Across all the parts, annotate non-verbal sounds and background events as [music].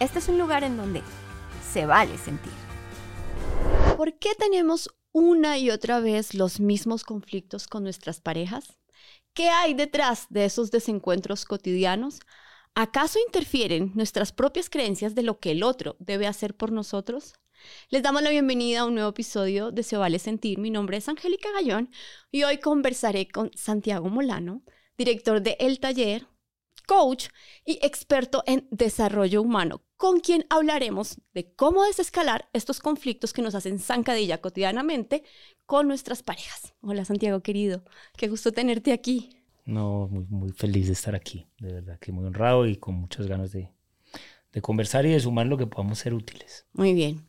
Este es un lugar en donde se vale sentir. ¿Por qué tenemos una y otra vez los mismos conflictos con nuestras parejas? ¿Qué hay detrás de esos desencuentros cotidianos? ¿Acaso interfieren nuestras propias creencias de lo que el otro debe hacer por nosotros? Les damos la bienvenida a un nuevo episodio de Se Vale Sentir. Mi nombre es Angélica Gallón y hoy conversaré con Santiago Molano, director de El Taller, coach y experto en desarrollo humano, con quien hablaremos de cómo desescalar estos conflictos que nos hacen zancadilla cotidianamente con nuestras parejas. Hola Santiago querido, qué gusto tenerte aquí. No, muy, muy feliz de estar aquí, de verdad que muy honrado y con muchas ganas de, de conversar y de sumar lo que podamos ser útiles. Muy bien.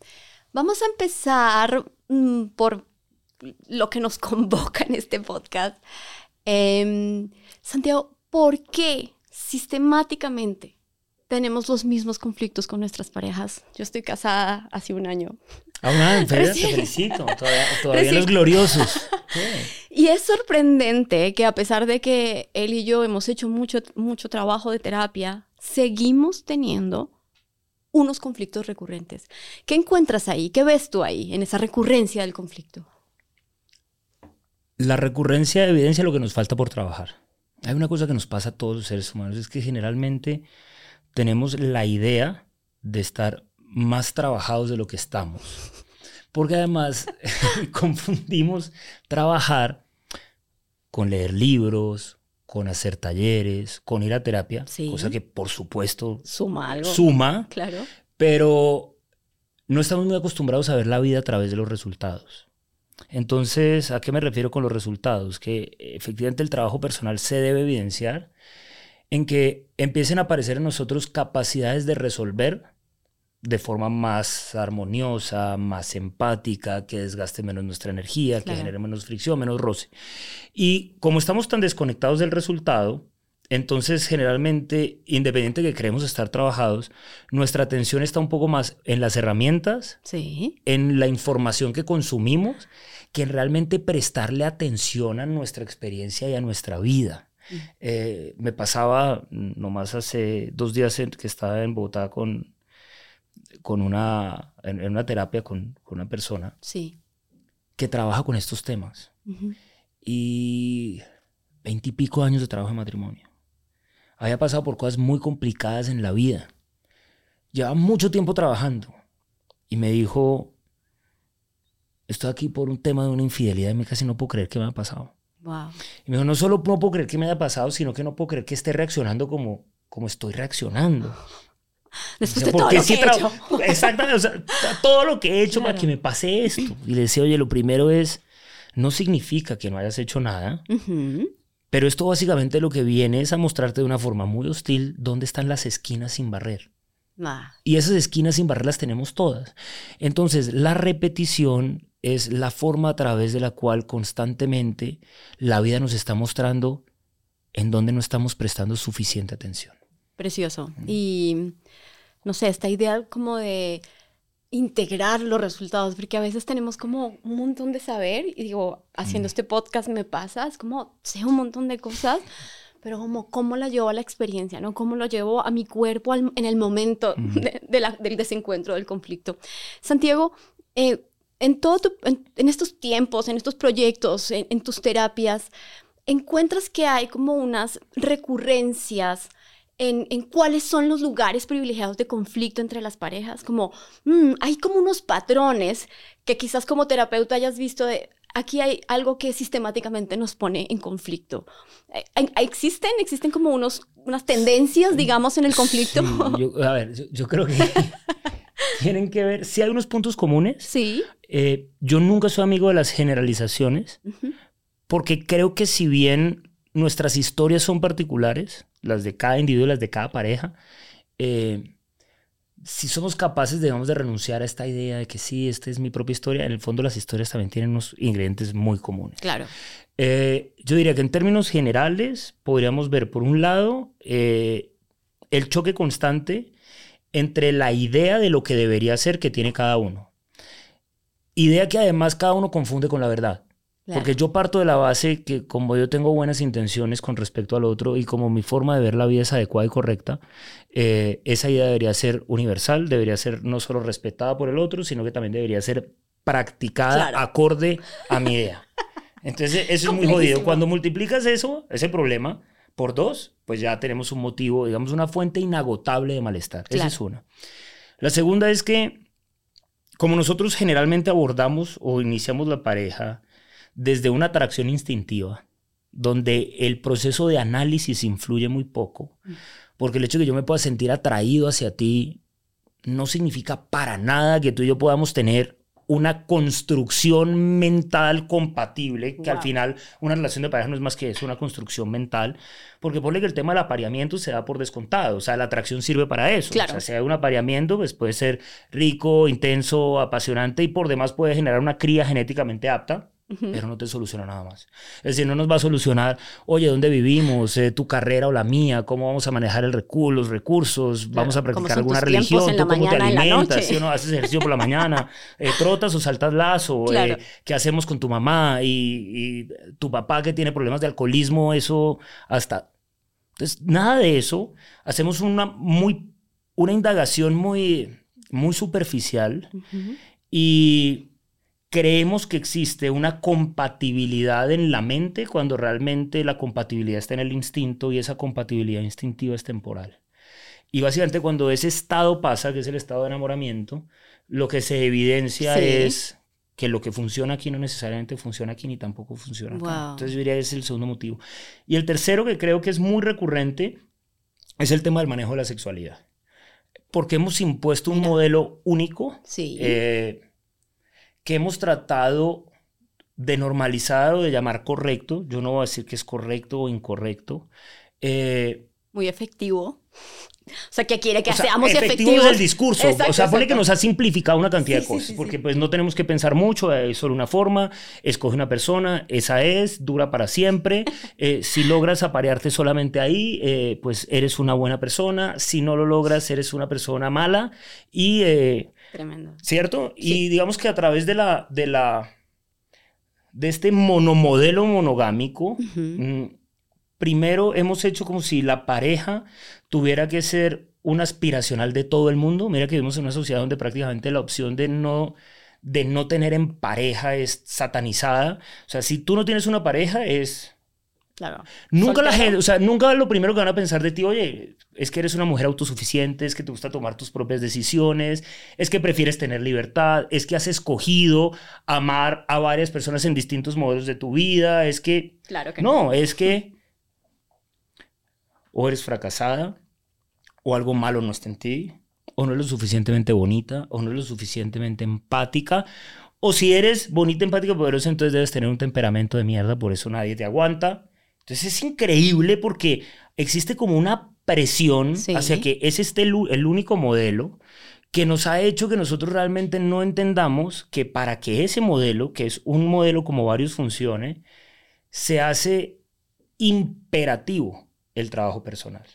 Vamos a empezar mm, por lo que nos [laughs] convoca en este podcast. Em, Santiago, ¿por qué sistemáticamente tenemos los mismos conflictos con nuestras parejas. Yo estoy casada hace un año. Ah, un te felicito. Todavía, los gloriosos. [laughs] Y es sorprendente que a pesar de que él y yo hemos hecho mucho, mucho trabajo de terapia, seguimos teniendo unos conflictos recurrentes. ¿Qué encuentras ahí? ¿Qué ves tú ahí en esa recurrencia del conflicto? La recurrencia evidencia lo que nos falta por trabajar. Hay una cosa que nos pasa a todos los seres humanos, es que generalmente tenemos la idea de estar más trabajados de lo que estamos. Porque además [laughs] [laughs] confundimos trabajar con leer libros, con hacer talleres, con ir a terapia, cosa que por supuesto suma algo. Suma, claro. Pero no estamos muy acostumbrados a ver la vida a través de los resultados. Entonces, ¿a qué me refiero con los resultados? Que efectivamente el trabajo personal se debe evidenciar en que empiecen a aparecer en nosotros capacidades de resolver de forma más armoniosa, más empática, que desgaste menos nuestra energía, que genere menos fricción, menos roce. Y como estamos tan desconectados del resultado, entonces generalmente, independiente de que queremos estar trabajados, nuestra atención está un poco más en las herramientas, en la información que consumimos, que en realmente prestarle atención a nuestra experiencia y a nuestra vida. Eh, me pasaba nomás hace dos días que estaba en Bogotá con, con una, en, una terapia con, con, una persona sí. que trabaja con estos temas. Y veintipico años de trabajo de matrimonio. Había pasado por cosas muy complicadas en la vida. Llevaba mucho tiempo trabajando. Y me dijo, estoy aquí por un tema de una infidelidad y me casi no puedo creer que me ha pasado. Y me dijo, no solo no puedo creer que me haya pasado, sino que no puedo creer que esté reaccionando como, como estoy reaccionando. [laughs] Después de todo lo que he hecho. [laughs] Exactamente, o sea, todo lo que he hecho para que me pase esto. Y le decía, oye, lo primero es, no significa que no hayas hecho nada, pero esto básicamente lo que viene es a mostrarte de una forma muy hostil dónde están las esquinas sin barrer. Y esas esquinas sin barrer las tenemos todas. Entonces, la repetición es la forma a través de la cual constantemente la vida nos está mostrando en donde no estamos prestando suficiente atención. Precioso. Y no sé, esta idea como de integrar los resultados, porque a veces tenemos como un montón de saber y digo, haciendo este podcast me pasa, es como sé un montón de cosas, pero como cómo la llevo a la experiencia, ¿no? Cómo lo llevo a mi cuerpo en el momento del desencuentro, del conflicto. Santiago, eh, en, todo en, estos tiempos, en estos proyectos, en, tus terapias, encuentras que hay como unas recurrencias en, cuáles son los lugares privilegiados de conflicto entre las parejas, como mm, hay como unos patrones que quizás como terapeuta hayas visto de aquí hay algo que sistemáticamente nos pone en conflicto. Eh, ¿Existen? ¿Existen como unos, unas tendencias, digamos, en el conflicto? a ver, yo, creo que [laughs] tienen que ver, si hay unos puntos comunes. Sí. Eh, yo nunca soy amigo de las generalizaciones, porque creo que si bien nuestras historias son particulares, las de cada individuo, las de cada pareja, eh, si somos capaces, digamos, de renunciar a esta idea de que sí, esta es mi propia historia, en el fondo las historias también tienen unos ingredientes muy comunes. Claro. Eh, yo diría que en términos generales podríamos ver, por un lado, eh, el choque constante entre la idea de lo que debería ser que tiene cada uno. Idea que además cada uno confunde con la verdad. Porque yo parto de la base que como yo tengo buenas intenciones con respecto al otro y como mi forma de ver la vida es adecuada y correcta, eh, esa idea debería ser universal, debería ser no solo respetada por el otro, sino que también debería ser practicada acorde a mi idea. [laughs] Entonces, eso es muy jodido. Cuando multiplicas eso, ese problema, por dos, pues ya tenemos un motivo, digamos, una fuente inagotable de malestar. Esa es una. La segunda es que, como nosotros generalmente abordamos o iniciamos la pareja desde una atracción instintiva, donde el proceso de análisis influye muy poco, mm. porque el hecho de que yo me pueda sentir atraído hacia ti no significa para nada que tú y yo podamos tener una construcción mental compatible, que al final una relación de pareja no es más que eso, una construcción mental, porque pone que el tema del apareamiento se da por descontado, o sea, la atracción sirve para eso. O sea, si hay un apareamiento, pues puede ser rico, intenso, apasionante y por demás puede generar una cría genéticamente apta pero no te soluciona nada más. Es decir, no nos va a solucionar, oye, ¿dónde vivimos? Eh, ¿Tu carrera o la mía? ¿Cómo vamos a manejar el recurso, los recursos? ¿Vamos a practicar alguna religión? ¿Tú cómo te alimentas? ¿Sí o no? ¿Haces ejercicio por la mañana? [laughs] Eh, ¿Trotas o saltas lazo? Eh, ¿Qué hacemos con tu mamá? Y, tu papá que tiene problemas de alcoholismo, eso hasta... Entonces, nada de eso. Hacemos una, muy, una indagación muy, muy superficial y creemos que existe una compatibilidad en la mente cuando realmente la compatibilidad está en el instinto y esa compatibilidad instintiva es temporal. Y básicamente cuando ese estado pasa, que es el estado de enamoramiento, lo que se evidencia es que lo que funciona aquí no necesariamente funciona aquí ni tampoco funciona acá. Entonces yo diría que es el segundo motivo. Y el tercero que creo que es muy recurrente es el tema del manejo de la sexualidad. Porque hemos impuesto un modelo único. Sí. Eh, que hemos tratado de normalizar o de llamar correcto. Yo no voy a decir que es correcto o incorrecto. Eh, Muy efectivo. O sea, que quiere que seamos efectivos. Efectivo es el discurso. o sea, pone que nos ha simplificado una cantidad de cosas. porque pues no tenemos que pensar mucho, es solo una forma, escoge una persona, esa es, dura para siempre. [laughs] Eh, si logras aparearte solamente ahí, eh, pues eres una buena persona. Si no lo logras, eres una persona mala. Y Tremendo. ¿Cierto? Y digamos que a través de la, de la, de este monomodelo monogámico, mm, primero hemos hecho como si la pareja tuviera que ser un aspiracional de todo el mundo. Mira que vivimos en una sociedad donde prácticamente la opción de no de no tener en pareja es satanizada. O sea, si tú no tienes una pareja es Nunca la gente, o sea, nunca lo primero que van a pensar de ti, oye, es que eres una mujer autosuficiente, es que te gusta tomar tus propias decisiones, es que prefieres tener libertad, es que has escogido amar a varias personas en distintos modelos de tu vida, es que... Claro que no. es que o eres fracasada, o algo malo no está en ti, o no es lo suficientemente bonita, o no es lo suficientemente empática, o si eres bonita, empática, poderosa, entonces debes tener un temperamento de mierda, por eso nadie te aguanta. Entonces es increíble porque existe como una presión hacia que ese esté el, el único modelo que nos ha hecho que nosotros realmente no entendamos que para que ese modelo, que es un modelo como varios funcione, se hace imperativo el trabajo personal.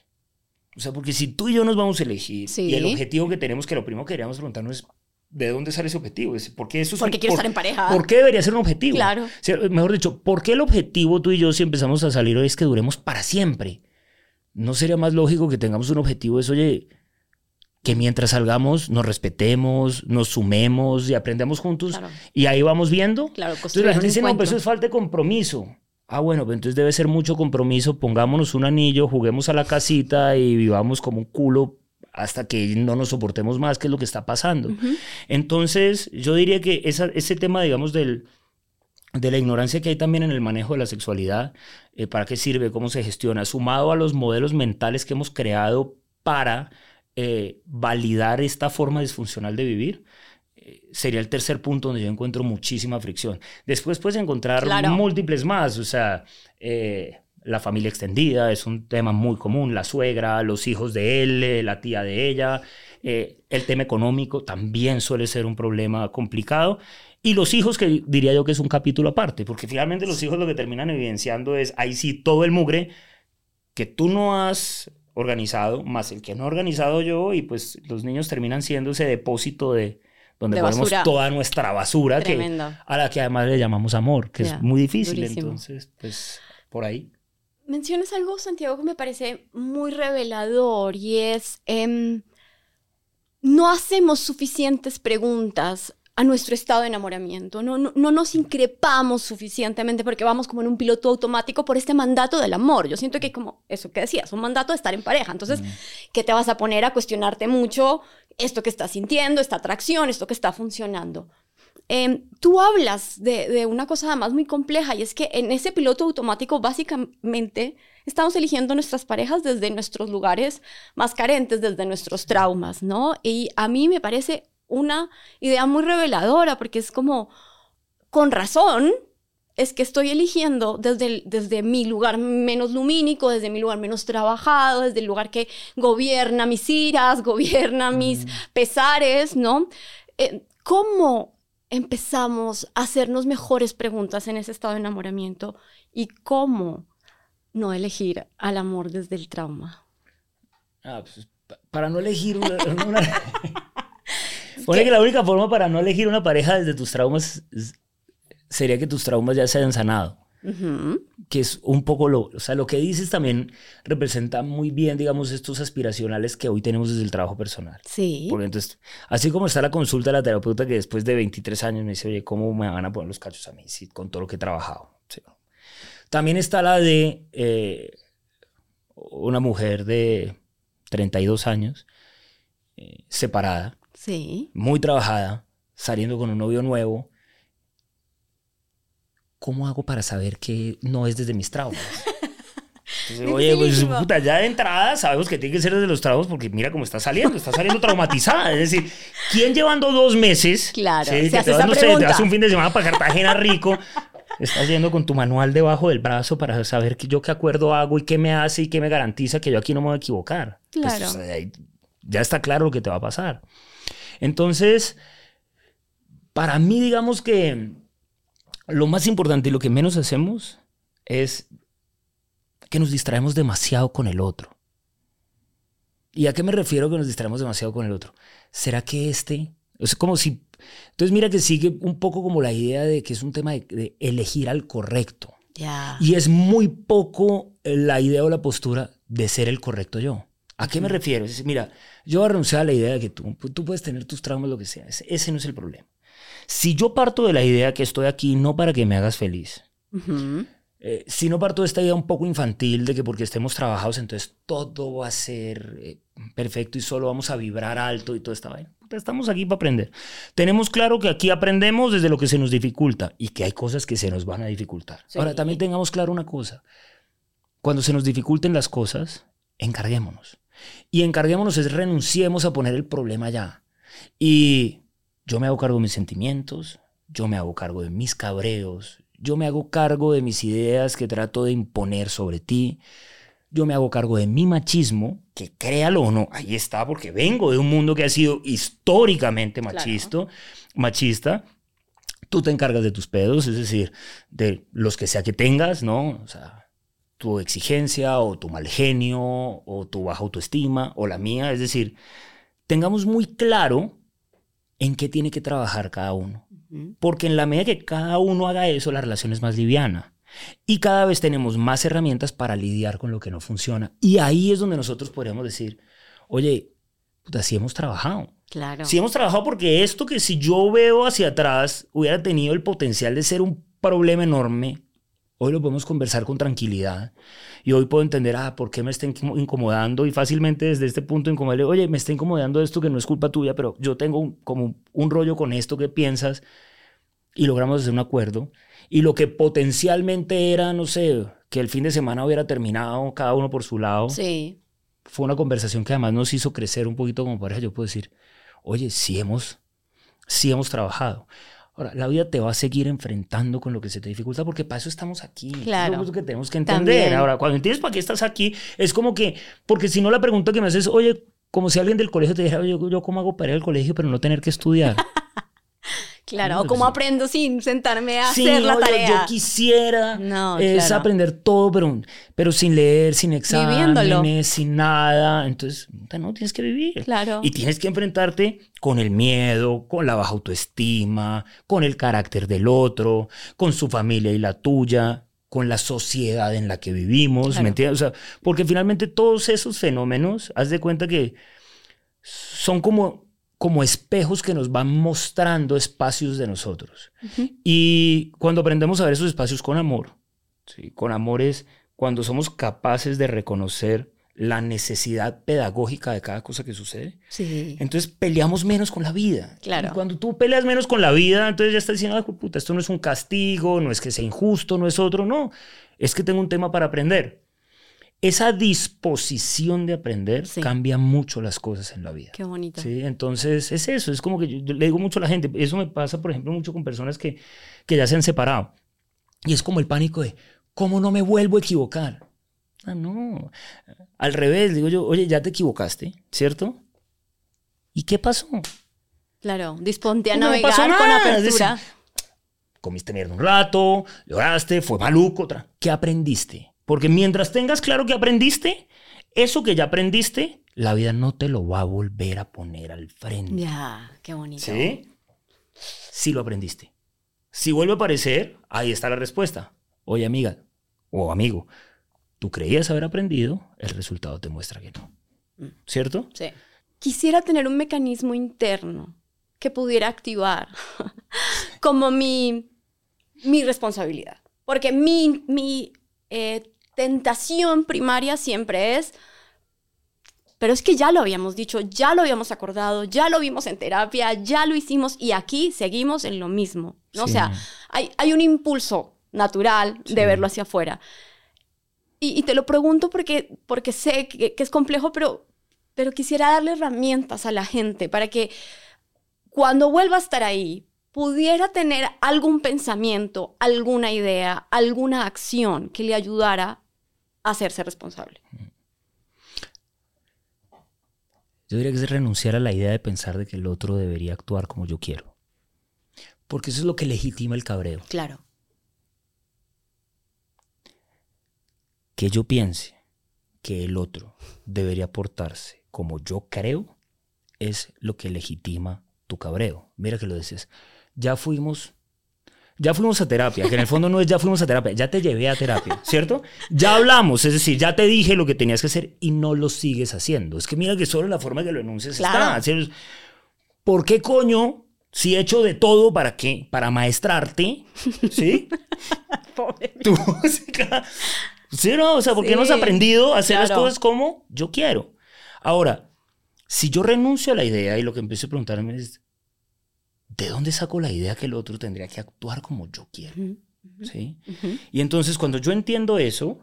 O sea, porque si tú y yo nos vamos a elegir y el objetivo que tenemos, que lo primero que queríamos preguntarnos es ¿de dónde sale ese objetivo? ¿Por qué eso Porque quiero estar en pareja. ¿Por qué debería ser un objetivo? Claro. mejor dicho, ¿por qué el objetivo tú y yo si empezamos a salir hoy es que duremos para siempre? ¿No sería más lógico que tengamos un objetivo es, oye, que mientras salgamos nos respetemos, nos sumemos y aprendamos juntos y ahí vamos viendo? Claro, entonces la gente dice, no, pero eso es falta de compromiso. Ah, bueno, pues entonces debe ser mucho compromiso, pongámonos un anillo, juguemos a la casita y vivamos como un culo hasta que no nos soportemos más, que es lo que está pasando. Entonces, yo diría que ese tema, digamos, del, de la ignorancia que hay también en el manejo de la sexualidad, eh, para qué sirve, cómo se gestiona, sumado a los modelos mentales que hemos creado para eh, validar esta forma disfuncional de vivir, sería el tercer punto donde yo encuentro muchísima fricción. Después puedes encontrar múltiples más, o sea, la familia extendida es un tema muy común, la suegra, los hijos de él, eh, la tía de ella, eh, el tema económico también suele ser un problema complicado. Y los hijos, que diría yo que es un capítulo aparte, porque finalmente los hijos lo que terminan evidenciando es ahí sí todo el mugre que tú no has organizado, más el que no he organizado yo, y pues los niños terminan siendo ese depósito de donde ponemos toda nuestra basura, que, a la que además le llamamos amor, que es muy difícil. Entonces, pues por ahí mencionas algo, Santiago, que me parece muy revelador y es, em, no hacemos suficientes preguntas a nuestro estado de enamoramiento, no, no, nos increpamos suficientemente porque vamos como en un piloto automático por este mandato del amor. Yo siento que como eso que decías, un mandato de estar en pareja. Entonces, ¿qué te vas a poner a cuestionarte mucho esto que estás sintiendo, esta atracción, esto que está funcionando? Em, tú hablas de, una cosa además muy compleja y es que en ese piloto automático básicamente estamos eligiendo nuestras parejas desde nuestros lugares más carentes, desde nuestros traumas, ¿no? Y a mí me parece una idea muy reveladora porque es como, con razón, es que estoy eligiendo desde, desde mi lugar menos lumínico, desde mi lugar menos trabajado, desde el lugar que gobierna mis iras, gobierna mis pesares, ¿no? Eh, ¿Cómo empezamos a hacernos mejores preguntas en ese estado de enamoramiento y cómo no elegir al amor desde el trauma. Ah, pues, para no elegir una... [laughs] Pone que la única forma para no elegir una pareja desde tus traumas sería que tus traumas ya se hayan sanado que es un poco lo, o sea, lo que dices también representa muy bien, digamos, estos aspiracionales que hoy tenemos desde el trabajo personal. Sí. Porque entonces, así como está la consulta de la terapeuta que después de 23 años me dice, oye, ¿cómo me van a poner los cachos a mí sí, con todo lo que he trabajado? También está la de eh, una mujer de 32 años, eh, separada, sí. muy trabajada, saliendo con un novio nuevo, ¿cómo hago para saber que no es desde mis traumas? [laughs] oye, pues puta, ya de entrada sabemos que tiene que ser desde los traumas porque mira cómo está saliendo, está saliendo traumatizada. Es decir, ¿quién llevando dos meses? Claro, ¿sí? que te, vas, no sé, te vas un fin de semana para Cartagena rico, estás yendo con tu manual debajo del brazo para saber que yo qué acuerdo hago y qué me hace y qué me garantiza que yo aquí no me voy a equivocar. Pues, claro. ya está claro lo que te va a pasar. Entonces, para mí, digamos que lo más importante y lo que menos hacemos es que nos distraemos demasiado con el otro. ¿Y a qué me refiero que nos distraemos demasiado con el otro? ¿Será que este? Es como si... Entonces mira que sigue un poco como la idea de que es un tema de, elegir al correcto. Y es muy poco la idea o la postura de ser el correcto yo. ¿A qué me refiero? Es mira, yo voy a renunciar a la idea de que tú, tú puedes tener tus traumas, lo que sea. ese no es el problema. Si yo parto de la idea que estoy aquí no para que me hagas feliz, eh, si no parto de esta idea un poco infantil de que porque estemos trabajados, entonces todo va a ser eh, perfecto y solo vamos a vibrar alto y todo está bien. Estamos aquí para aprender. Tenemos claro que aquí aprendemos desde lo que se nos dificulta y que hay cosas que se nos van a dificultar. Ahora, también tengamos claro una cosa. Cuando se nos dificulten las cosas, encarguémonos. Y encarguémonos es renunciemos a poner el problema ya. Y yo me hago cargo de mis sentimientos, yo me hago cargo de mis cabreos, yo me hago cargo de mis ideas que trato de imponer sobre ti, yo me hago cargo de mi machismo, que créalo o no, ahí está, porque vengo de un mundo que ha sido históricamente machista, machista. Tú te encargas de tus pedos, es decir, de los que sea que tengas, ¿no? O sea, tu exigencia o tu mal genio o tu baja autoestima o la mía, es decir, tengamos muy claro en qué tiene que trabajar cada uno. Porque en la medida que cada uno haga eso, la relación es más liviana. Y cada vez tenemos más herramientas para lidiar con lo que no funciona. Y ahí es donde nosotros podríamos decir, oye, puta, sí hemos trabajado. Claro. Sí hemos trabajado porque esto que si yo veo hacia atrás hubiera tenido el potencial de ser un problema enorme, hoy lo podemos conversar con tranquilidad y hoy puedo entender, ah, ¿por qué me está incomodando? Y fácilmente desde este punto incomodarle, oye, me está incomodando esto que no es culpa tuya, pero yo tengo como un rollo con esto que piensas y logramos hacer un acuerdo. Y lo que potencialmente era, no sé, que el fin de semana hubiera terminado cada uno por su lado. Sí. Fue una conversación que además nos hizo crecer un poquito como pareja. Yo puedo decir, oye, sí hemos, sí hemos trabajado. Ahora, la vida te va a seguir enfrentando con lo que se te dificulta porque para eso estamos aquí. Claro. Eso es lo que tenemos que entender. También. Ahora, cuando entiendes para qué estás aquí, es como que, porque si no la pregunta que me haces, oye, como si alguien del colegio te dijera, oye, yo, yo cómo hago para ir al colegio pero no tener que estudiar. [laughs] Claro, No, o cómo aprendo sin sentarme a Sí, hacer la oye, tarea. Yo quisiera No, es claro. aprender todo, pero, pero sin leer, sin Viviéndolo. exámenes, sin nada. Entonces, no, tienes que vivir. Claro. Y tienes que enfrentarte con el miedo, con la baja autoestima, con el carácter del otro, con su familia y la tuya, con la sociedad en la que vivimos, Claro. ¿me entiendes? O sea, porque finalmente todos esos fenómenos, haz de cuenta que son como, como espejos que nos van mostrando espacios de nosotros. Y cuando aprendemos a ver esos espacios con amor, ¿sí? con amor es cuando somos capaces de reconocer la necesidad pedagógica de cada cosa que sucede. Sí. Entonces peleamos menos con la vida. Claro. Y cuando tú peleas menos con la vida, entonces ya estás diciendo, "Ay, puta, esto no es un castigo, no es que sea injusto, no es otro, no. Es que tengo un tema para aprender. Esa disposición de aprender Sí. cambia mucho las cosas en la vida. Qué bonito. Sí, entonces es eso, es como que yo, yo le digo mucho a la gente, eso me pasa, por ejemplo, mucho con personas que, que ya se han separado. Y es como el pánico de, ¿cómo no me vuelvo a equivocar? Ah, no. Al revés, digo yo, oye, ya te equivocaste, ¿cierto? ¿Y qué pasó? Claro, disponte a No navegar pasó con nada, es apertura. decir, Comiste mierda un rato, lloraste, fue maluco, otra. ¿Qué aprendiste? Porque mientras tengas claro que aprendiste, eso que ya aprendiste, la vida no te lo va a volver a poner al frente. Ya, qué bonito. ¿Sí? Sí lo aprendiste. Si vuelve a aparecer, ahí está la respuesta. Oye, amiga o amigo, tú creías haber aprendido, el resultado te muestra que no. ¿Cierto? Sí. Quisiera tener un mecanismo interno que pudiera activar [laughs] como mi, mi responsabilidad. Porque mi, mi eh, tentación primaria siempre es, pero es que ya lo habíamos dicho, ya lo habíamos acordado, ya lo vimos en terapia, ya lo hicimos y aquí seguimos en lo mismo. ¿no? O sea, hay, hay un impulso natural Sí. de verlo hacia afuera. Y, y te lo pregunto porque, porque sé que, que es complejo, pero, pero quisiera darle herramientas a la gente para que cuando vuelva a estar ahí, pudiera tener algún pensamiento, alguna idea, alguna acción que le ayudara hacerse responsable. Yo diría que es renunciar a la idea de pensar de que el otro debería actuar como yo quiero. Porque eso es lo que legitima el cabreo. Claro. Que yo piense que el otro debería portarse como yo creo es lo que legitima tu cabreo. Mira que lo dices. Ya fuimos, ya fuimos a terapia, que en el fondo no es ya fuimos a terapia, ya te llevé a terapia, ¿cierto? Ya hablamos, es decir, ya te dije lo que tenías que hacer y no lo sigues haciendo. Es que mira que solo la forma que lo enuncias Claro. está. ¿Por qué coño? Si he hecho de todo para qué? Para maestrarte, ¿sí? [laughs] Pobre. Tú, [laughs] sí, no, o sea, porque Sí, no has aprendido a hacer las claro. cosas como yo quiero. Ahora, si yo renuncio a la idea y lo que empiezo a preguntarme es, ¿de dónde saco la idea que el otro tendría que actuar como yo quiero? ¿Sí? Y entonces cuando yo entiendo eso,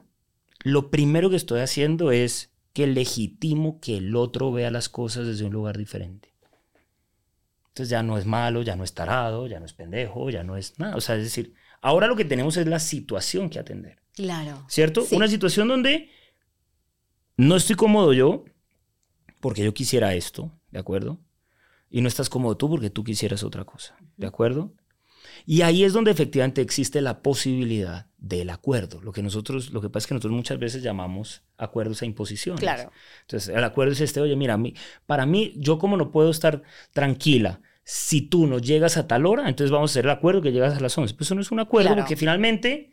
lo primero que estoy haciendo es que legitimo que el otro vea las cosas desde un lugar diferente. Entonces ya no es malo, ya no es tarado, ya no es pendejo, ya no es nada. O sea, es decir, ahora lo que tenemos es la situación que atender. Claro. ¿Cierto? Sí. Una situación donde no estoy cómodo yo porque yo quisiera esto, ¿de acuerdo? Y no estás cómodo tú porque tú quisieras otra cosa, ¿de acuerdo? Y ahí es donde efectivamente existe la posibilidad del acuerdo. Lo que nosotros, lo que pasa es que nosotros muchas veces llamamos acuerdos a imposiciones. Claro. Entonces, el acuerdo es este, oye, mira, a mí- para mí, yo como no puedo estar tranquila, si tú no llegas a tal hora, entonces vamos a hacer el acuerdo que llegas a las 11. Pues eso no es un acuerdo, Claro. porque finalmente,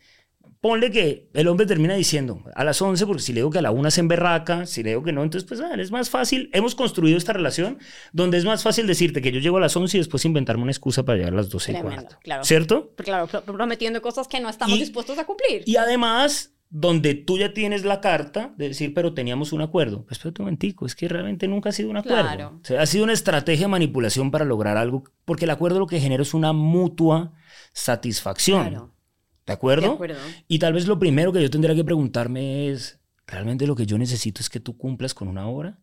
ponle que el hombre termina diciendo a las 11, porque si le digo que a la una se emberraca, si le digo que no, entonces pues ah, es más fácil. Hemos construido esta relación donde es más fácil decirte que yo llego a las 11 y después inventarme una excusa para llegar a las 12 y cuarto. claro. ¿Cierto? Claro, pro- prometiendo cosas que no estamos Y- dispuestos a cumplir. Y además, donde tú ya tienes la carta de decir, pero teníamos un acuerdo. Pues espérate un momentico, es que realmente nunca ha sido un acuerdo. Claro. O sea, ha sido una estrategia de manipulación para lograr algo, porque el acuerdo lo que genera es una mutua satisfacción. Claro. ¿De acuerdo? De acuerdo. Y tal vez lo primero que yo tendría que preguntarme es, ¿realmente lo que yo necesito es que tú cumplas con una hora?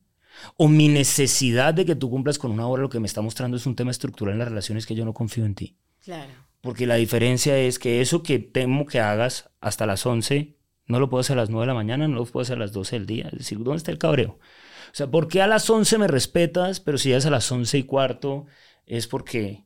o mi necesidad de que tú cumplas con una hora, lo que me está mostrando es un tema estructural en las relaciones que yo no confío en ti. Claro. Porque la diferencia es que eso que temo que hagas hasta las 11, no lo puedo hacer a las 9 de la mañana, no lo puedo hacer a las 12 del día. Es decir, ¿dónde está el cabreo? O sea, ¿por qué a las 11 me respetas, pero si ya es a las 11 y cuarto, es porque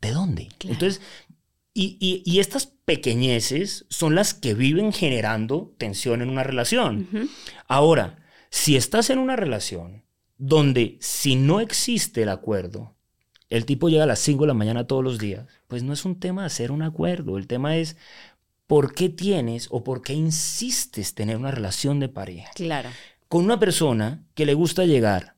¿De dónde? Entonces, y, y, estas pequeñeces son las que viven generando tensión en una relación. Ahora, si estás en una relación donde si no existe el acuerdo, el tipo llega a las 5 de la mañana todos los días, pues no es un tema de hacer un acuerdo, el tema es por qué tienes o por qué insistes tener una relación de pareja. Claro. Con una persona que le gusta llegar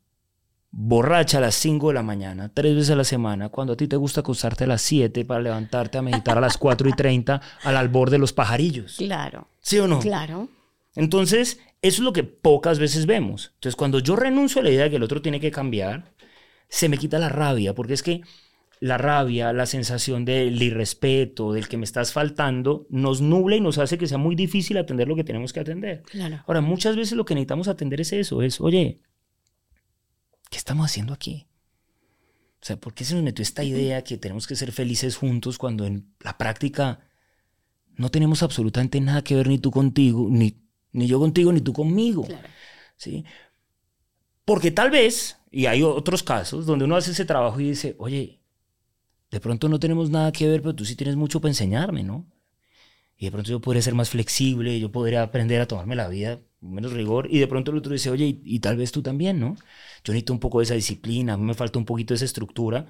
borracha a las 5 de la mañana, tres veces a la semana, cuando a ti te gusta acostarte a las 7 para levantarte a meditar a las 4 y 30 al albor de los pajarillos. Claro. ¿Sí o no? Claro. Entonces, eso es lo que pocas veces vemos. Entonces, cuando yo renuncio a la idea de que el otro tiene que cambiar, se me quita la rabia, porque es que la rabia, la sensación del irrespeto, del que me estás faltando, nos nubla y nos hace que sea muy difícil atender lo que tenemos que atender. Claro. Ahora, muchas veces lo que necesitamos atender es eso, es, oye, ¿qué estamos haciendo aquí? O sea, ¿por qué se nos metió esta idea que tenemos que ser felices juntos cuando en la práctica no tenemos absolutamente nada que ver ni tú contigo, ni, ni yo contigo, ni tú conmigo? ¿Sí? Porque tal vez, y hay otros casos donde uno hace ese trabajo y dice, oye, de pronto no tenemos nada que ver, pero tú sí tienes mucho para enseñarme, ¿no? Y de pronto yo podría ser más flexible, yo podría aprender a tomarme la vida con menos rigor. Y de pronto el otro dice, oye, y, tal vez tú también, ¿no? Yo necesito un poco de esa disciplina, a mí me falta un poquito de esa estructura.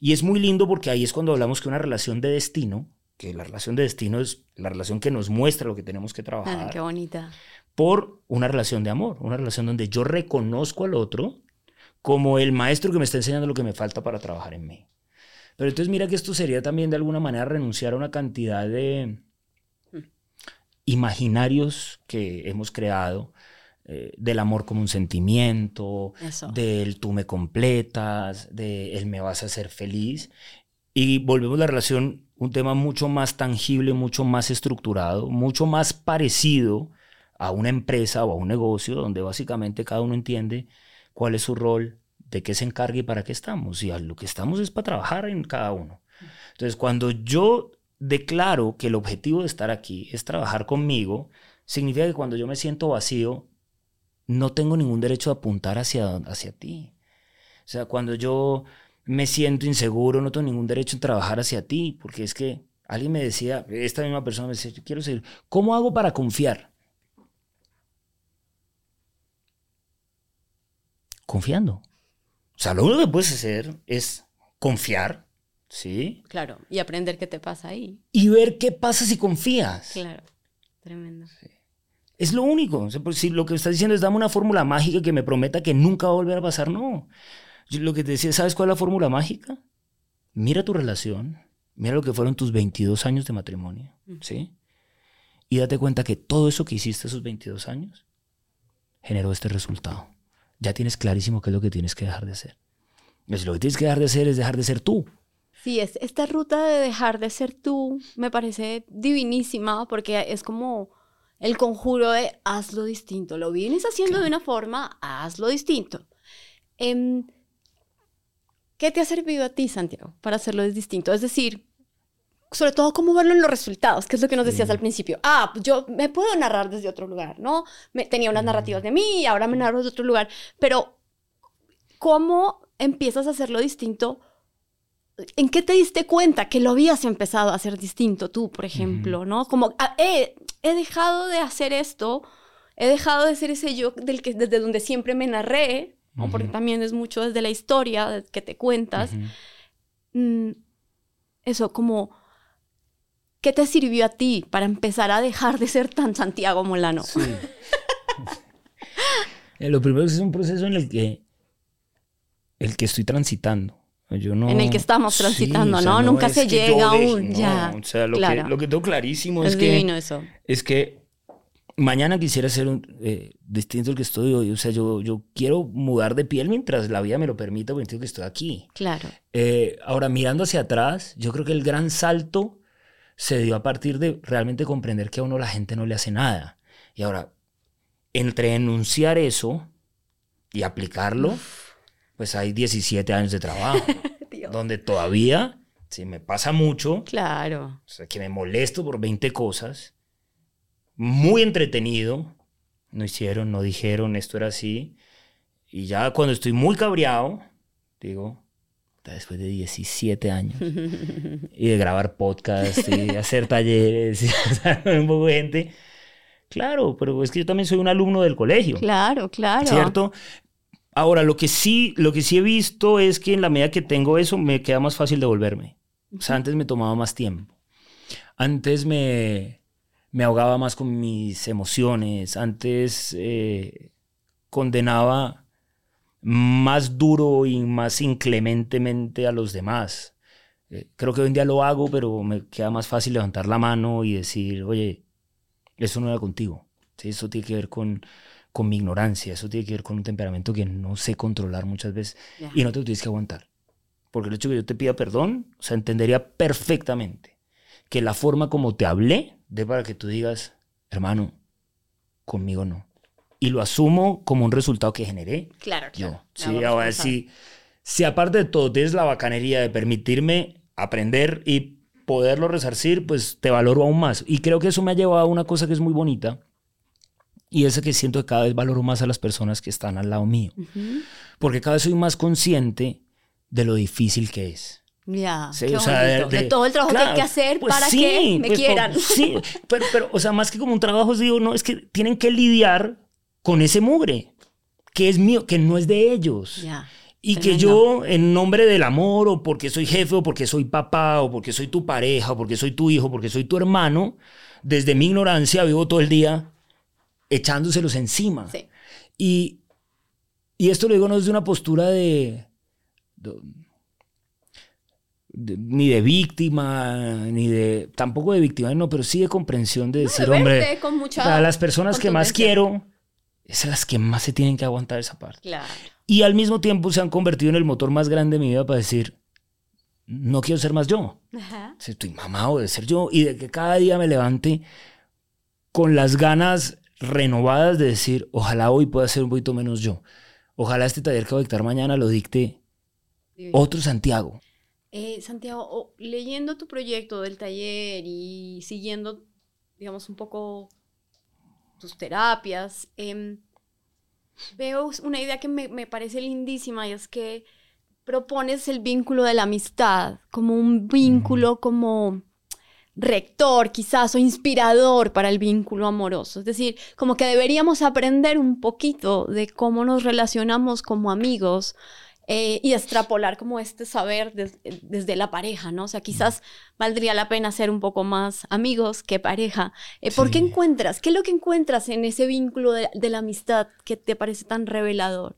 Y es muy lindo porque ahí es cuando hablamos que una relación de destino, que la relación de destino es la relación que nos muestra lo que tenemos que trabajar. Ah, qué bonita. Por una relación de amor, una relación donde yo reconozco al otro como el maestro que me está enseñando lo que me falta para trabajar en mí. Pero entonces mira que esto sería también de alguna manera renunciar a una cantidad de, imaginarios que hemos creado eh, del amor como un sentimiento, del tú me completas, del el me vas a hacer feliz. Y volvemos la relación un tema mucho más tangible, mucho más estructurado, mucho más parecido a una empresa o a un negocio donde básicamente cada uno entiende cuál es su rol, de qué se encarga y para qué estamos. Y a lo que estamos es para trabajar en cada uno. Entonces, cuando yo declaro que el objetivo de estar aquí es trabajar conmigo, significa que cuando yo me siento vacío, no tengo ningún derecho a apuntar hacia, hacia ti. O sea, cuando yo me siento inseguro, no tengo ningún derecho a trabajar hacia ti, porque es que alguien me decía, esta misma persona me decía, yo quiero seguir, ¿cómo hago para confiar? Confiando. O sea, lo único que puedes hacer es confiar ¿Sí? Claro, y aprender qué te pasa ahí. Y ver qué pasa si confías. Claro, tremendo. Es lo único. si lo que estás diciendo es dame una fórmula mágica que me prometa que nunca va a volver a pasar, no. lo que te decía, ¿sabes cuál es la fórmula mágica? Mira tu relación, mira lo que fueron tus 22 años de matrimonio, ¿sí? Y date cuenta que todo eso que hiciste esos 22 años generó este resultado. Ya tienes clarísimo qué es lo que tienes que dejar de hacer. Pues lo que tienes que dejar de hacer es dejar de ser tú. Sí, es, esta ruta de dejar de ser tú me parece divinísima porque es como el conjuro de hazlo distinto. Lo vienes haciendo de una forma, hazlo distinto. Em, ¿Qué te ha servido a ti, Santiago, para hacerlo distinto? Es decir, sobre todo cómo verlo en los resultados, que es lo que nos decías al principio. Ah, yo me puedo narrar desde otro lugar, ¿no? Me, tenía unas narrativas de mí y ahora me narro desde otro lugar, pero ¿cómo empiezas a hacerlo distinto? ¿En qué te diste cuenta que lo habías empezado a hacer distinto tú, por ejemplo, no? Como, ah, he dejado de hacer esto, he dejado de ser ese yo del que, desde donde siempre me narré, porque también es mucho desde la historia que te cuentas. Mm, eso, como, ¿qué te sirvió a ti para empezar a dejar de ser tan Santiago Molano? [laughs] Eh, lo primero es un proceso en el que, el que estoy transitando. Yo no, en el que estamos Sí, transitando, o sea, ¿no? Nunca es se llega aún, no, ya. O sea, lo, claro. que, lo que tengo clarísimo es, es que, eso. es que mañana quisiera ser un, eh, distinto al que estoy hoy. O sea, yo, yo quiero mudar de piel mientras la vida me lo permita, porque entiendo que estoy aquí. Claro. Eh, ahora, mirando hacia atrás, yo creo que el gran salto se dio a partir de realmente comprender que a uno la gente no le hace nada. Y ahora, entre enunciar eso y aplicarlo, pues hay 17 años de trabajo, [laughs] donde todavía, si me pasa mucho, Claro. o sea, que me molesto por 20 cosas, muy entretenido, no hicieron, no dijeron, esto era así, y ya cuando estoy muy cabreado, digo, "Puta, después de 17 años, [laughs] y de grabar podcast, y hacer talleres, y un poco de gente, claro, pero es que yo también soy un alumno del colegio. Claro, claro. ¿Cierto? Ahora, lo que, sí, lo que sí he visto es que en la medida que tengo eso, me queda más fácil devolverme. O sea, antes me tomaba más tiempo. Antes me, me ahogaba más con mis emociones. Antes eh, condenaba más duro y más inclementemente a los demás. Eh, creo que hoy en día lo hago, pero me queda más fácil levantar la mano y decir, oye, eso no era contigo. ¿sí? Eso tiene que ver con, con mi ignorancia, eso tiene que ver con un temperamento que no sé controlar muchas veces y no te lo tienes que aguantar. Porque el hecho de que yo te pida perdón, o sea, entendería perfectamente que la forma como te hablé de para que tú digas, hermano, conmigo no. Y lo asumo como un resultado que generé Claro, yo. claro. Sí, ahora sí. Si aparte de todo tienes la bacanería de permitirme aprender y poderlo resarcir, pues te valoro aún más. Y creo que eso me ha llevado a una cosa que es muy bonita. Y es que siento que cada vez valoro más a las personas que están al lado mío. Porque cada vez soy más consciente de lo difícil que es. Ya. Sí, qué o sea, de- bonito. de, de- todo el trabajo que hay que hacer pues para sí, que me pues, por- quieran. sí, pero, pero, o sea, más que como un trabajo, digo, no, es que tienen que lidiar con ese mugre, que es mío, que no es de ellos. Ya. Y que yo, en nombre del amor, o porque soy jefe, o porque soy papá, o porque soy tu pareja, o porque soy tu hijo, porque soy tu hermano, desde mi ignorancia vivo todo el día echándoselos encima. Sí. Y, y esto lo digo no desde una postura de, de- de- ni de víctima, ni de, tampoco de víctima, no, pero sí de comprensión de decir, de hombre, con mucha para las personas que más quiero, es a las que más se tienen que aguantar esa parte. Claro. Y al mismo tiempo se han convertido en el motor más grande de mi vida para decir, no quiero ser más yo. Ajá. Estoy mamado de ser yo y de que cada día me levante con las ganas renovadas de decir, ojalá hoy pueda ser un poquito menos yo. Ojalá este taller que voy a dictar mañana lo dicte otro Santiago. Eh, Santiago, leyendo tu proyecto del taller y siguiendo, digamos, un poco tus terapias, em, veo una idea que me, me parece lindísima y es que propones el vínculo de la amistad como un vínculo como rector quizás o inspirador para el vínculo amoroso. Es decir, como que deberíamos aprender un poquito de cómo nos relacionamos como amigos eh, y extrapolar como este saber des- desde la pareja, ¿no? O sea, quizás valdría la pena ser un poco más amigos que pareja. Eh, ¿Por qué encuentras? ¿Qué es lo que encuentras en ese vínculo de, de la amistad que te parece tan revelador?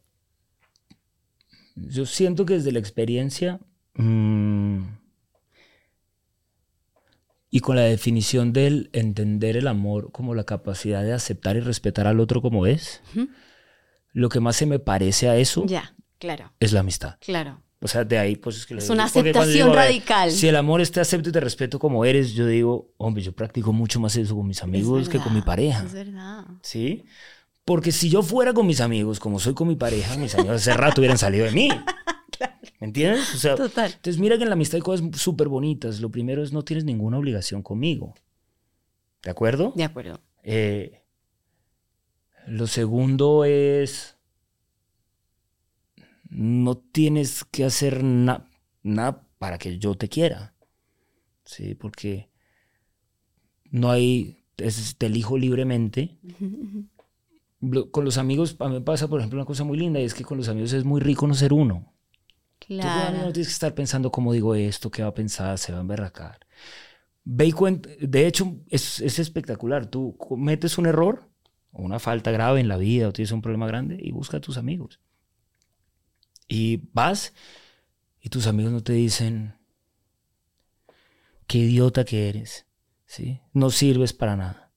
Yo siento que desde la experiencia mm, y con la definición del entender el amor como la capacidad de aceptar y respetar al otro como es, lo que más se me parece a eso Ya, claro, es la amistad. claro. O sea, de ahí pues es que Es digo. una aceptación digo, a ver, radical. Si el amor es te acepto y te respeto como eres, yo digo, hombre, yo practico mucho más eso con mis amigos que con mi pareja. Es verdad. ¿Sí? Porque si yo fuera con mis amigos como soy con mi pareja, mis amigos hace rato hubieran salido de mí. [laughs] ¿Me entiendes? O sea, Total. entonces mira que en la amistad hay cosas súper bonitas. Lo primero es no tienes ninguna obligación conmigo. ¿De acuerdo? De acuerdo. Eh, lo segundo es, no tienes que hacer na- nada para que yo te quiera. Sí, porque no hay, es- te elijo libremente. Con los amigos, a mí me pasa, por ejemplo, una cosa muy linda, y es que con los amigos es muy rico no ser uno. Tú Claro. no tienes que estar pensando cómo digo esto, qué va a pensar, se va a emberracar. Ve y cuenta, de hecho, es, es espectacular. Tú cometes un error o una falta grave en la vida o tienes un problema grande y busca a tus amigos. Y vas y tus amigos no te dicen, qué idiota que eres, ¿sí? No sirves para nada.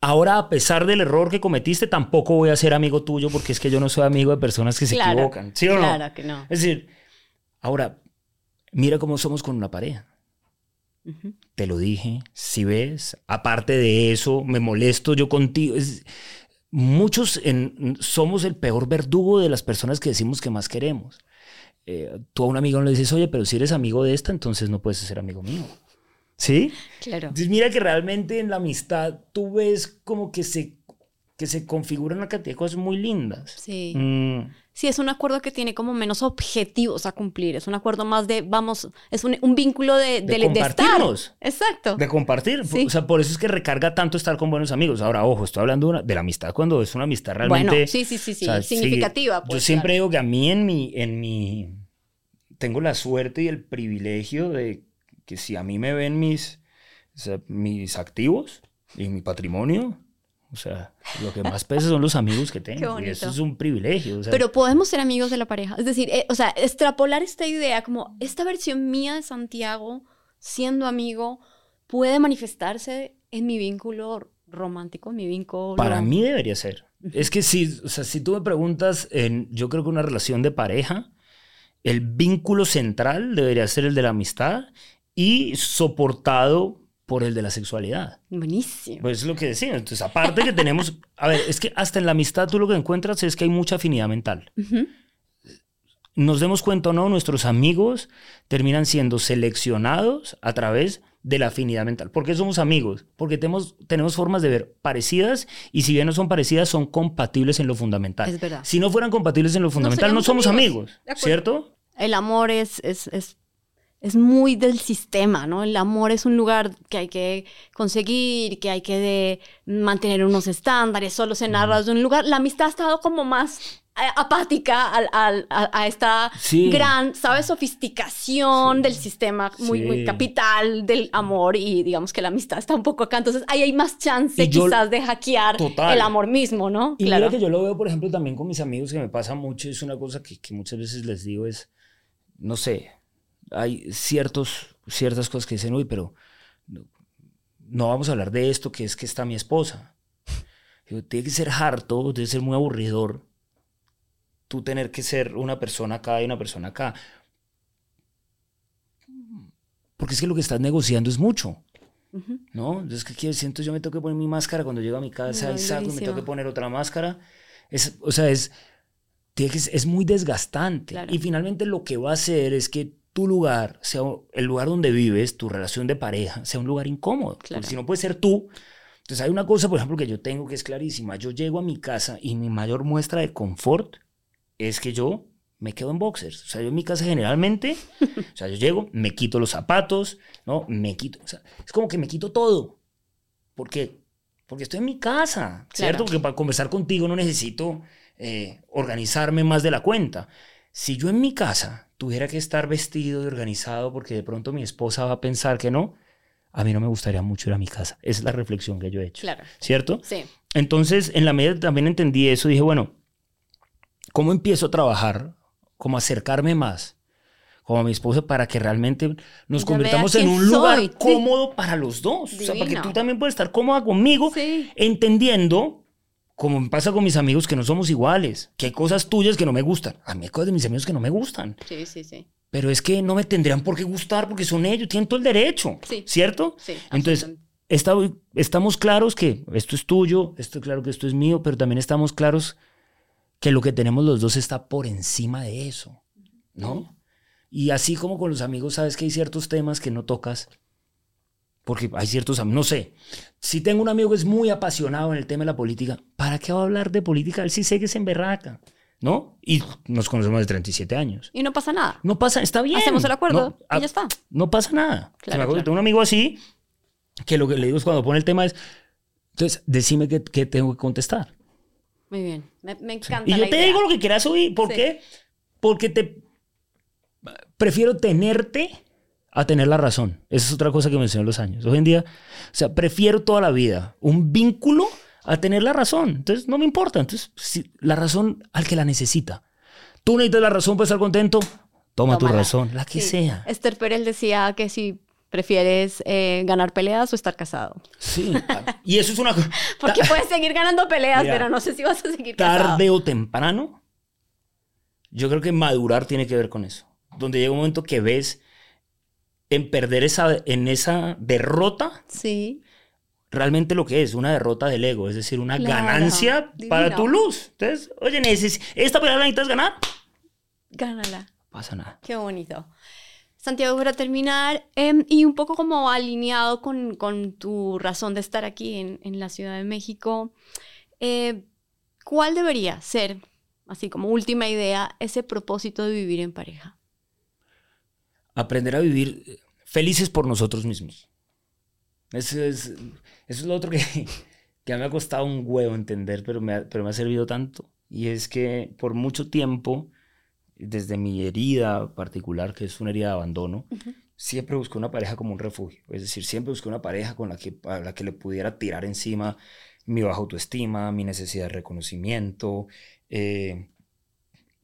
Ahora, a pesar del error que cometiste, tampoco voy a ser amigo tuyo porque es que yo no soy amigo de personas que se equivocan, ¿sí o no? Claro que no. Es decir, ahora, mira cómo somos con una pareja. Te lo dije, si ves, aparte de eso, me molesto yo contigo. muchos en, somos el peor verdugo de las personas que decimos que más queremos. Eh, tú a un amigo no le dices, oye, pero si eres amigo de esta, entonces no puedes ser amigo mío. ¿Sí? Claro. Entonces mira que realmente en la amistad tú ves como que se, que se configura una cantidad de cosas muy lindas. Sí. Mm. Sí, es un acuerdo que tiene como menos objetivos a cumplir. Es un acuerdo más de, vamos, es un, un vínculo de, de, de, estar. Exacto. De compartir. O sea, por eso es que recarga tanto estar con buenos amigos. Ahora, ojo, estoy hablando de, una, de la amistad cuando es una amistad realmente... Bueno, sí, sí, sí, sí. significativa. Pues, yo siempre digo que a mí en mi, en mi... Tengo la suerte y el privilegio de que si a mí me ven mis, mis activos y mi patrimonio, o sea, lo que más pesa son los amigos que [laughs] tengo. Y eso es un privilegio. Pero podemos ser amigos de la pareja. Es decir, eh, o sea, extrapolar esta idea como esta versión mía de Santiago siendo amigo puede manifestarse en mi vínculo romántico, en mi vínculo... Para mí debería ser. Es que si, o sea, si tú me preguntas, en, yo creo que una relación de pareja, el vínculo central debería ser el de la amistad y soportado por el de la sexualidad. Buenísimo. Pues es lo que decía. Entonces, aparte que tenemos, [laughs] a ver, es que hasta en la amistad tú lo que encuentras es que hay mucha afinidad mental. Nos demos cuenta o no, nuestros amigos terminan siendo seleccionados a través de la afinidad mental. ¿Por qué somos amigos? Porque tenemos, tenemos formas de ver parecidas y si bien no son parecidas, son compatibles en lo fundamental. Es verdad. Si no fueran compatibles en lo fundamental, no, somos amigos, ¿cierto? El amor es, es, es es muy del sistema, ¿no? El amor es un lugar que hay que conseguir, que hay que mantener unos estándares, solo se narra de un lugar. La amistad ha estado como más eh, apática a, esta gran, ¿sabes? Sofisticación del sistema muy, muy capital del amor y digamos que la amistad está un poco acá. Entonces ahí hay más chance quizás de hackear el amor mismo, ¿no? Y claro. mira que yo lo veo, por ejemplo, también con mis amigos que me pasa mucho. Es una cosa que, que muchas veces les digo es, no sé, hay ciertos, ciertas cosas que dicen, uy, pero no, vamos a hablar de esto, que es que está mi esposa. tiene que ser harto, debe ser muy aburridor tú tener que ser una persona acá y una persona acá. Porque es que lo que estás negociando es mucho. ¿No? Entonces, ¿qué quiero decir? Entonces yo me tengo que poner mi máscara cuando llego a mi casa y saco y me tengo que poner otra máscara. Es, o sea, es, es muy desgastante. Y finalmente lo que va a hacer es que tu lugar, sea el lugar donde vives, tu relación de pareja, sea un lugar incómodo. Porque si no puede ser tú. Entonces hay una cosa, por ejemplo, que yo tengo que es clarísima. Yo llego a mi casa y mi mayor muestra de confort es que yo me quedo en boxers. O sea, yo en mi casa generalmente, [laughs] o sea, yo llego, me quito los zapatos, ¿no? Me quito, o sea, es como que me quito todo. ¿Por qué? Porque estoy en mi casa, ¿cierto? Porque para conversar contigo no necesito eh, organizarme más de la cuenta. Si yo en mi casa tuviera que estar vestido y organizado porque de pronto mi esposa va a pensar que no, a mí no me gustaría mucho ir a mi casa. Esa es la reflexión que yo he hecho. Claro. ¿Cierto? Sí. Entonces, en la medida también entendí eso, dije, bueno, ¿cómo empiezo a trabajar? ¿Cómo acercarme más? Como a mi esposa para que realmente nos convirtamos en un lugar cómodo para los dos. O sea, para que tú también puedas estar cómoda conmigo, entendiendo como me pasa con mis amigos que no somos iguales, que hay cosas tuyas que no me gustan. A mí hay cosas de mis amigos que no me gustan. Sí, sí, sí. Pero es que no me tendrían por qué gustar porque son ellos, tienen todo el derecho. Sí. ¿Cierto? Sí. Entonces, estamos claros que esto es tuyo, esto claro que esto es mío, pero también estamos claros que lo que tenemos los dos está por encima de eso, ¿no? Y así como con los amigos, sabes que hay ciertos temas que no tocas porque hay ciertos, no sé, si tengo un amigo que es muy apasionado en el tema de la política, ¿para qué va a hablar de política? Él sí sé que es emberraca, ¿no? Y nos conocemos de 37 años. Y no pasa nada. No pasa, está bien. Hacemos el acuerdo y ya está. No pasa nada. Claro, Tengo un amigo así, que lo que le digo es cuando pone el tema es, entonces, decime qué, tengo que contestar. Muy bien, me, encanta. Y yo te digo lo que quieras oír. ¿Por qué? Porque te prefiero tenerte a tener la razón. Esa es otra cosa que me enseñó los años. Hoy en día, o sea, prefiero toda la vida un vínculo a tener la razón. Entonces, no me importa. Entonces, si, la razón al que la necesita. Tú necesitas la razón para estar contento. Toma tu razón, la que Sí. sea. Esther Perel decía que si prefieres eh, ganar peleas o estar casado. Sí. Y eso es una cosa. [laughs] Porque puedes seguir ganando peleas, Mira, pero no sé si vas a seguir casado. tarde o temprano, yo creo que madurar tiene que ver con eso. Donde llega un momento que ves en perder esa, en esa derrota, Sí. realmente lo que es, una derrota del ego, es decir, una Claro, ganancia para tu luz. Entonces, oye, esta pelea la necesitas ganar, Gánala. pasa nada. Qué bonito. Santiago, para terminar, em, y un poco como alineado con, con tu razón de estar aquí en, en la Ciudad de México, eh, ¿cuál debería ser, así como última idea, ese propósito de vivir en pareja? Aprender a vivir eh, felices por nosotros mismos. Eso es, eso es lo otro que, [laughs] que me ha costado un huevo entender, pero me, ha, pero me ha servido tanto. Y es que por mucho tiempo, desde mi herida particular, que es una herida de abandono, siempre busqué una pareja como un refugio. Es decir, siempre busqué una pareja con la que, a la que le pudiera tirar encima mi baja autoestima, mi necesidad de reconocimiento, eh,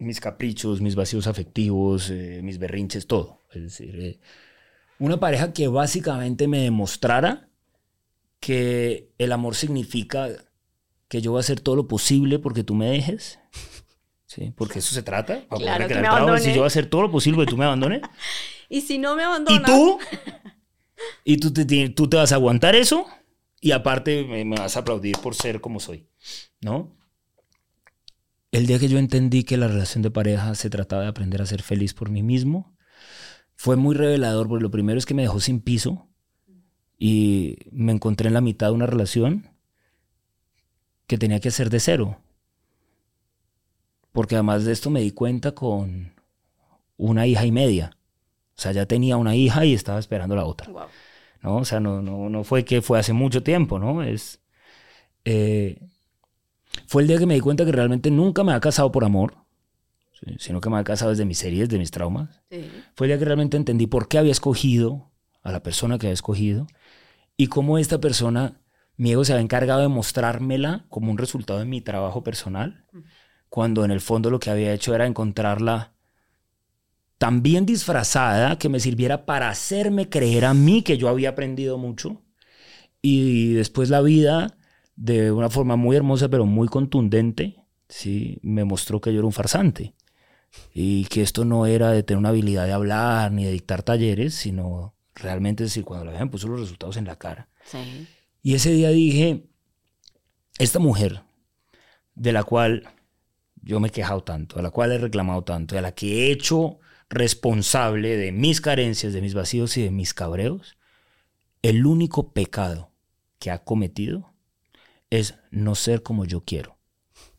mis caprichos, mis vacíos afectivos, eh, mis berrinches, todo. Es decir, eh, una pareja que básicamente me demostrara que el amor significa que yo voy a hacer todo lo posible porque tú me dejes. Sí, porque eso se trata. Claro, que me. Si yo voy a hacer todo lo posible porque tú me abandones. [laughs] Y si no me y abandonas... tú, y tú te, ti- tú te vas a aguantar eso y aparte me, me vas a aplaudir por ser como soy, ¿no? El día que yo entendí que la relación de pareja se trataba de aprender a ser feliz por mí mismo, fue muy revelador porque lo primero es que me dejó sin piso y me encontré en la mitad de una relación que tenía que hacer de cero. Porque además de esto me di cuenta con una hija y media. O sea, ya tenía una hija y estaba esperando la otra. Guau. ¿no? O sea, no, no, no fue que fue hace mucho tiempo, ¿no? Es, eh, fue el día que me di cuenta que realmente nunca me había casado por amor, sino que me había casado desde mis heridas, de mis traumas. Sí. Fue el día que realmente entendí por qué había escogido a la persona que había escogido y cómo esta persona, mi ego se había encargado de mostrármela como un resultado de mi trabajo personal, cuando en el fondo lo que había hecho era encontrarla tan bien disfrazada que me sirviera para hacerme creer a mí que yo había aprendido mucho y después la vida de una forma muy hermosa pero muy contundente sí me mostró que yo era un farsante y que esto no era de tener una habilidad de hablar ni de dictar talleres sino realmente es decir cuando la me puso los resultados en la cara Sí. y ese día dije esta mujer de la cual yo me he quejado tanto, a la cual he reclamado tanto, a la que he hecho responsable de mis carencias, de mis vacíos y de mis cabreos, el único pecado que ha cometido es no ser como yo quiero,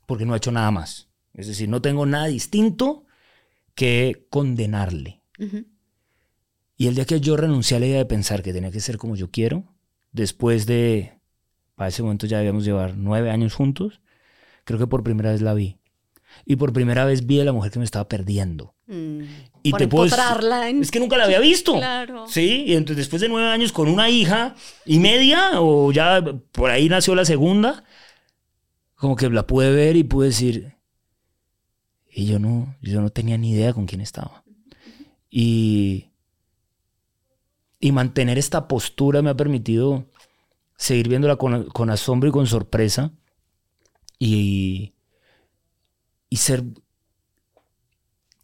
porque no ha hecho nada más. Es decir, no tengo nada distinto que condenarle. Ujú. Y el día que yo renuncié a la idea de pensar que tenía que ser como yo quiero, después de, para ese momento ya debíamos llevar nueve años juntos, creo que por primera vez la vi. Y por primera vez vi a la mujer que me estaba perdiendo. Mm. Y Por te en- Es que nunca la había visto. Claro. Sí, y entonces después de nueve años con una hija y media, o ya por ahí nació la segunda, como que la pude ver y pude decir, y yo no, yo no tenía ni idea con quién estaba. Y, y mantener esta postura me ha permitido seguir viéndola con, con asombro y con sorpresa y, y ser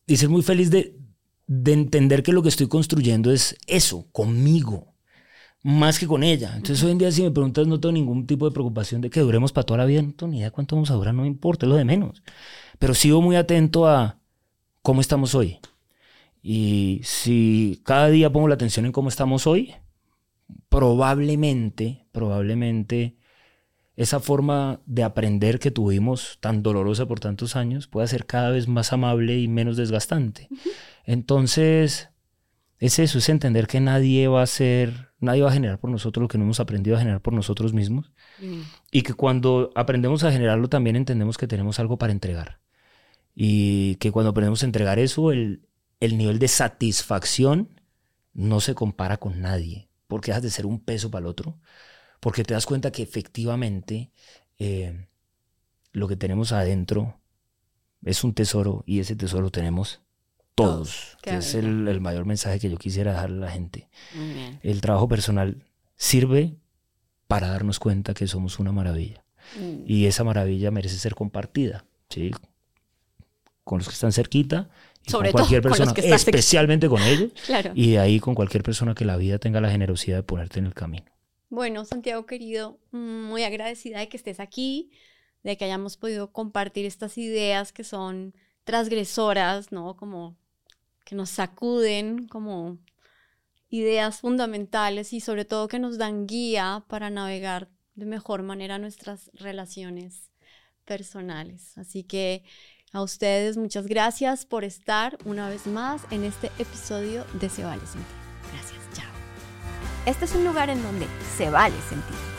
y ser muy feliz de, de entender que lo que estoy construyendo es eso, conmigo, más que con ella. Entonces hoy en día si me preguntas no tengo ningún tipo de preocupación de que duremos para toda la vida, no tengo ni idea cuánto vamos a durar, no importa, es lo de menos. Pero sigo muy atento a cómo estamos hoy. Y si cada día pongo la atención en cómo estamos hoy, probablemente, probablemente esa forma de aprender que tuvimos tan dolorosa por tantos años pueda ser cada vez más amable y menos desgastante. Entonces, es eso, es entender que nadie va a ser, nadie va a generar por nosotros lo que no hemos aprendido a generar por nosotros mismos Mm. y que cuando aprendemos a generarlo también entendemos que tenemos algo para entregar. Y que cuando aprendemos a entregar eso, el, el nivel de satisfacción no se compara con nadie, porque dejas de ser un peso para el otro, porque te das cuenta que efectivamente eh, lo que tenemos adentro es un tesoro y ese tesoro tenemos todos, que es el, el, mayor mensaje que yo quisiera dejarle a la gente. El trabajo personal sirve para darnos cuenta que somos una maravilla. Mm. Y esa maravilla merece ser compartida, ¿sí? Con los que están cerquita, y con cualquier persona, especialmente con ellos, [laughs] y de ahí con cualquier persona que la vida tenga la generosidad de ponerte en el camino. Bueno, Santiago querido, muy agradecida de que estés aquí, de que hayamos podido compartir estas ideas que son transgresoras, ¿no? Como que nos sacuden, como ideas fundamentales y sobre todo que nos dan guía para navegar de mejor manera nuestras relaciones personales. Así que a ustedes muchas gracias por estar una vez más en este episodio de Se vale. Gracias. Este es un lugar en donde se vale sentir.